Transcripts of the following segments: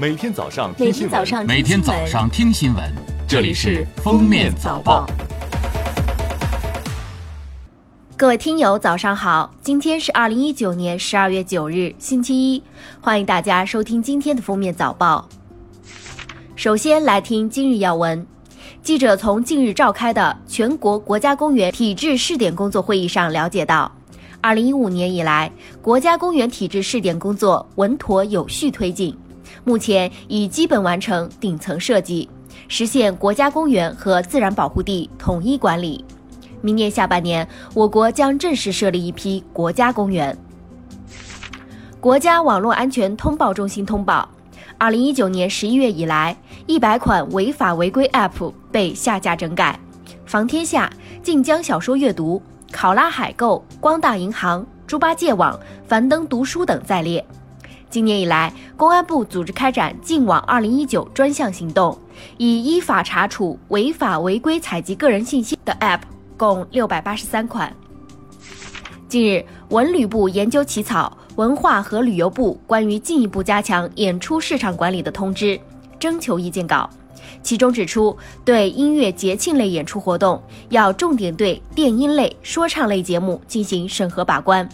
每天早上每听新闻，天早上每天早上听新闻，这里是《封面早报》。各位听友，早上好！今天是二零一九年十二月九日，星期一，欢迎大家收听今天的封面早报。首先来听今日要闻。记者从近日召开的全国国家公园体制试点工作会议上了解到，二零一五年以来，国家公园体制试点工作稳妥有序推进，目前已基本完成顶层设计，实现国家公园和自然保护地统一管理。明年下半年，我国将正式设立一批国家公园。国家网络安全通报中心通报，二零一九年十一月以来，一百款违法违规 App 被下架整改，防天下、晋江小说阅读、考拉海购、光大银行、猪八戒网、樊登读书等在列。今年以来，公安部组织开展“净网二零一九”专项行动，已依法查处违法违规采集个人信息的 App。共六百八十三款。近日，文旅部研究起草《文化和旅游部关于进一步加强演出市场管理的通知》征求意见稿，其中指出，对音乐节庆类演出活动，要重点对电音类、说唱类节目进行审核把关；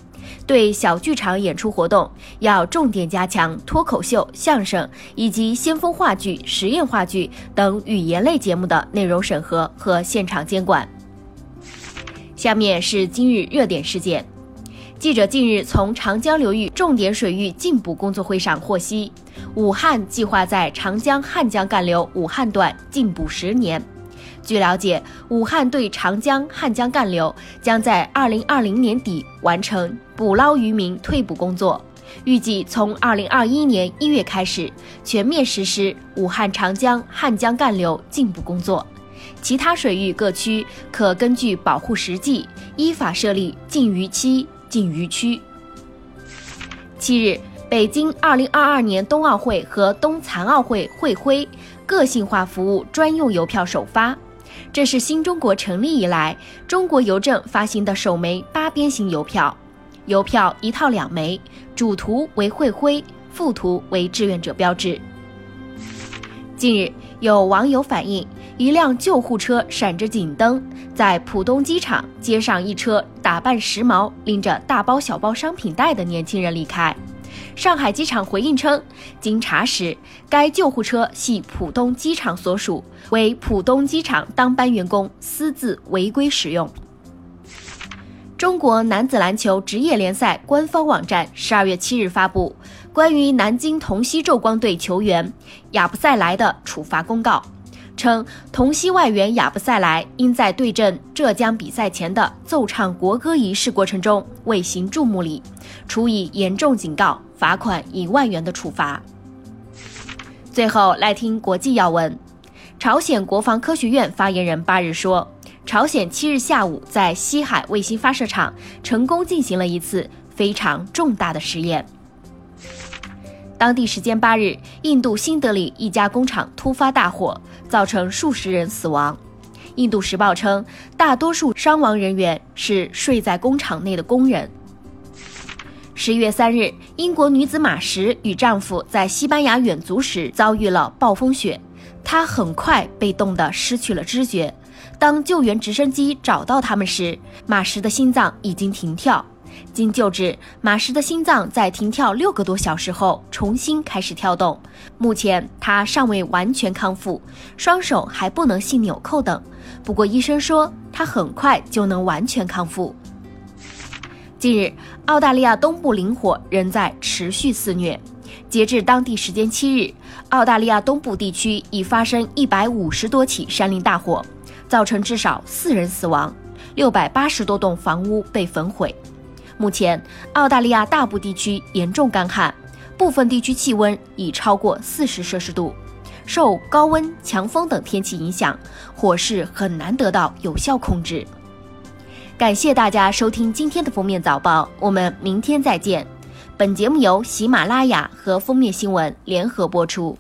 对小剧场演出活动，要重点加强脱口秀、相声以及先锋话剧、实验话剧等语言类节目的内容审核和现场监管。下面是今日热点事件。记者近日从长江流域重点水域进补工作会上获悉，武汉计划在长江汉江干流武汉段进补十年。据了解，武汉对长江汉江干流将在二零二零年底完成捕捞渔民退捕工作，预计从二零二一年一月开始全面实施武汉长江汉江干流进补工作。其他水域各区可根据保护实际，依法设立禁渔期、禁渔区。七日，北京2022年冬奥会和冬残奥会会徽个性化服务专用邮票首发，这是新中国成立以来中国邮政发行的首枚八边形邮票。邮票一套两枚，主图为会徽，副图为志愿者标志。近日，有网友反映。一辆救护车闪着警灯，在浦东机场接上一车打扮时髦、拎着大包小包商品袋的年轻人离开。上海机场回应称，经查实，该救护车系浦东机场所属，为浦东机场当班员工私自违规使用。中国男子篮球职业联赛官方网站十二月七日发布关于南京同曦宙光队球员亚布塞莱的处罚公告。称同曦外援亚布塞莱因在对阵浙江比赛前的奏唱国歌仪式过程中未行注目礼，处以严重警告、罚款一万元的处罚。最后来听国际要闻，朝鲜国防科学院发言人八日说，朝鲜七日下午在西海卫星发射场成功进行了一次非常重大的实验。当地时间八日，印度新德里一家工厂突发大火，造成数十人死亡。印度时报称，大多数伤亡人员是睡在工厂内的工人。十一月三日，英国女子马什与丈夫在西班牙远足时遭遇了暴风雪，她很快被冻得失去了知觉。当救援直升机找到他们时，马什的心脏已经停跳。经救治，马什的心脏在停跳六个多小时后重新开始跳动。目前他尚未完全康复，双手还不能系纽扣等。不过医生说他很快就能完全康复。近日，澳大利亚东部林火仍在持续肆虐。截至当地时间七日，澳大利亚东部地区已发生一百五十多起山林大火，造成至少四人死亡，六百八十多栋房屋被焚毁。目前，澳大利亚大部地区严重干旱，部分地区气温已超过四十摄氏度。受高温、强风等天气影响，火势很难得到有效控制。感谢大家收听今天的封面早报，我们明天再见。本节目由喜马拉雅和封面新闻联合播出。